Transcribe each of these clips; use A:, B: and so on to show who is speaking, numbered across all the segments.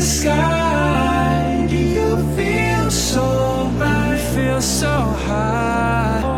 A: sky. Do you feel so high? I feel so high.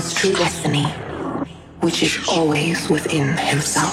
A: Man's true destiny, which is always within himself.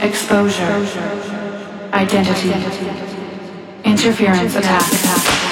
A: Exposure, identity, interference attack.